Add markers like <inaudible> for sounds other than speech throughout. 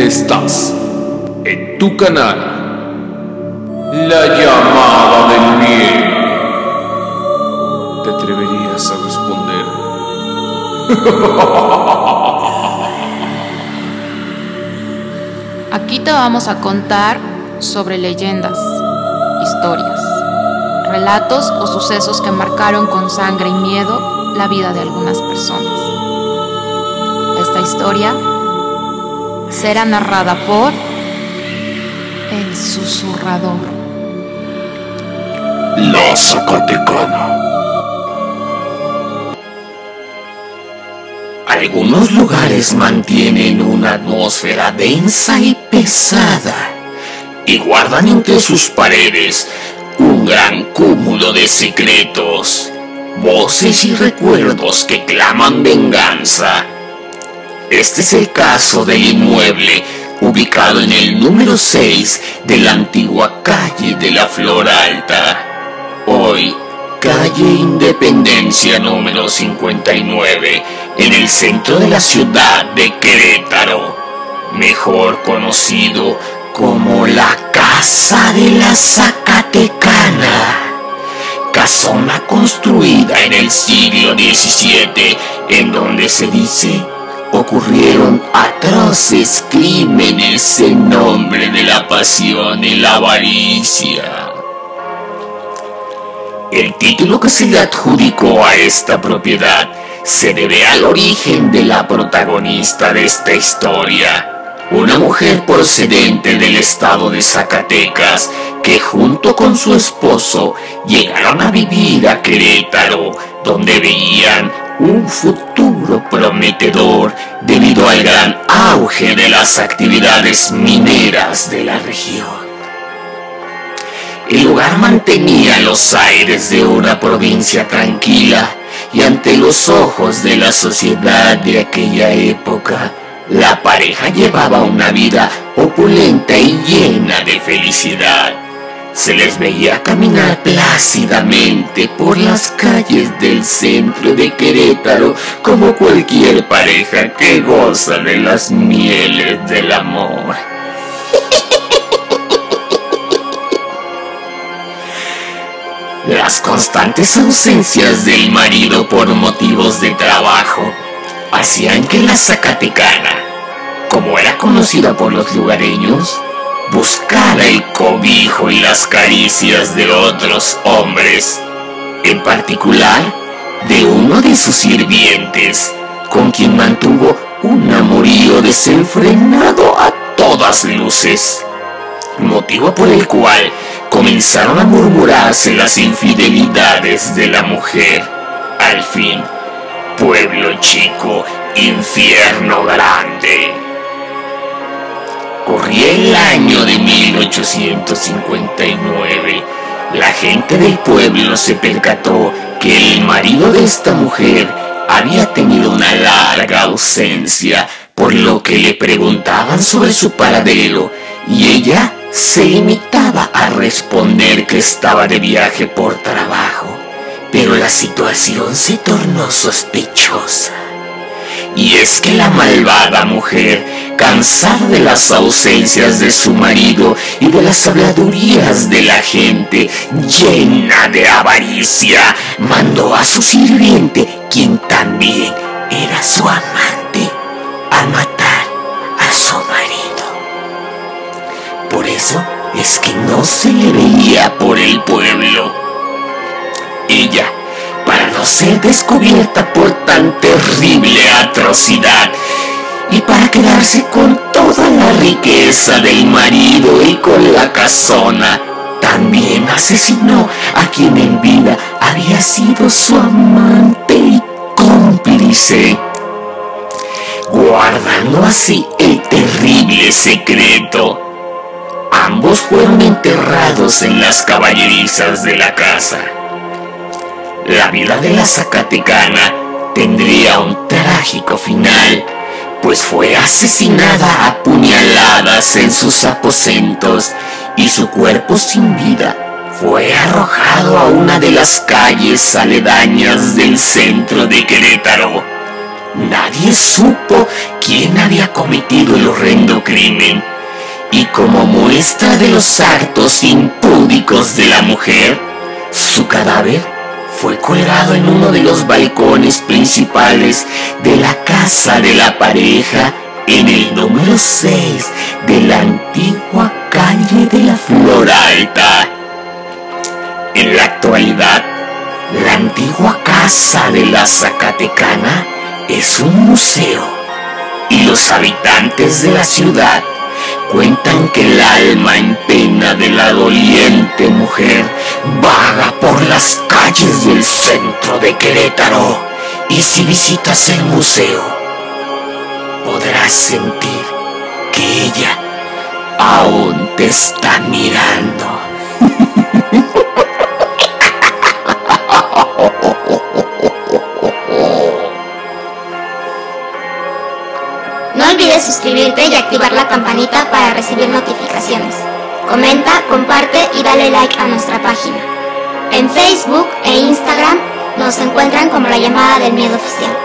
Estás en tu canal. La llamada del miedo. ¿Te atreverías a responder? <laughs> Aquí te vamos a contar sobre leyendas, historias, relatos o sucesos que marcaron con sangre y miedo la vida de algunas personas. Esta historia será narrada por el susurrador. La Zacatecana. Algunos lugares mantienen una atmósfera densa y pesada y guardan entre sus paredes un gran cúmulo de secretos, voces y recuerdos que claman venganza. Este es el caso del inmueble ubicado en el número 6 de la antigua calle de la Flor Alta. Hoy, calle Independencia número 59, en el centro de la ciudad de Querétaro, mejor conocido como la Casa de la Zacatecana. Casona construida en el siglo XVII, en donde se dice ocurrieron atroces crímenes en nombre de la pasión y la avaricia. El título que se le adjudicó a esta propiedad se debe al origen de la protagonista de esta historia, una mujer procedente del estado de Zacatecas que junto con su esposo llegaron a vivir a Querétaro, donde veían un futuro prometedor debido al gran auge de las actividades mineras de la región. El lugar mantenía los aires de una provincia tranquila y ante los ojos de la sociedad de aquella época, la pareja llevaba una vida opulenta y llena de felicidad. Se les veía caminar plácidamente por las calles del centro de Querétaro como cualquier pareja que goza de las mieles del amor. Las constantes ausencias del marido por motivos de trabajo hacían que la Zacatecana, como era conocida por los lugareños, buscara el cobijo y las caricias de otros hombres, en particular de uno de sus sirvientes, con quien mantuvo un amorío desenfrenado a todas luces, motivo por el cual comenzaron a murmurarse las infidelidades de la mujer. Al fin, pueblo chico, infierno grande. Corría el año de 1859. La gente del pueblo se percató que el marido de esta mujer había tenido una larga ausencia, por lo que le preguntaban sobre su paradero y ella se limitaba a responder que estaba de viaje por trabajo, pero la situación se tornó sospechosa. Y es que la malvada mujer, cansada de las ausencias de su marido y de las habladurías de la gente, llena de avaricia, mandó a su sirviente, quien también era su amante, a matar a su marido. Por eso es que no se le veía por el pueblo. Ser descubierta por tan terrible atrocidad, y para quedarse con toda la riqueza del marido y con la casona, también asesinó a quien en vida había sido su amante y cómplice, guardando así el terrible secreto. Ambos fueron enterrados en las caballerizas de la casa. La vida de la Zacatecana tendría un trágico final, pues fue asesinada a puñaladas en sus aposentos y su cuerpo sin vida fue arrojado a una de las calles aledañas del centro de Querétaro. Nadie supo quién había cometido el horrendo crimen y como muestra de los actos impúdicos de la mujer, su cadáver fue colgado en uno de los balcones principales de la casa de la pareja en el número 6 de la antigua calle de la Flor Alta. En la actualidad, la antigua casa de la Zacatecana es un museo y los habitantes de la ciudad cuentan que el alma en pena de la doliente mujer vaga por las calles del centro de Querétaro y si visitas el museo podrás sentir que ella aún te está mirando. <laughs> olvides suscribirte y activar la campanita para recibir notificaciones. Comenta, comparte y dale like a nuestra página. En Facebook e Instagram nos encuentran como la llamada del miedo oficial.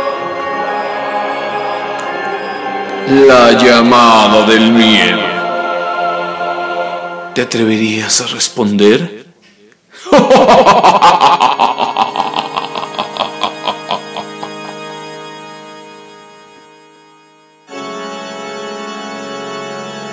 La llamada del miedo. ¿Te atreverías a responder? <laughs>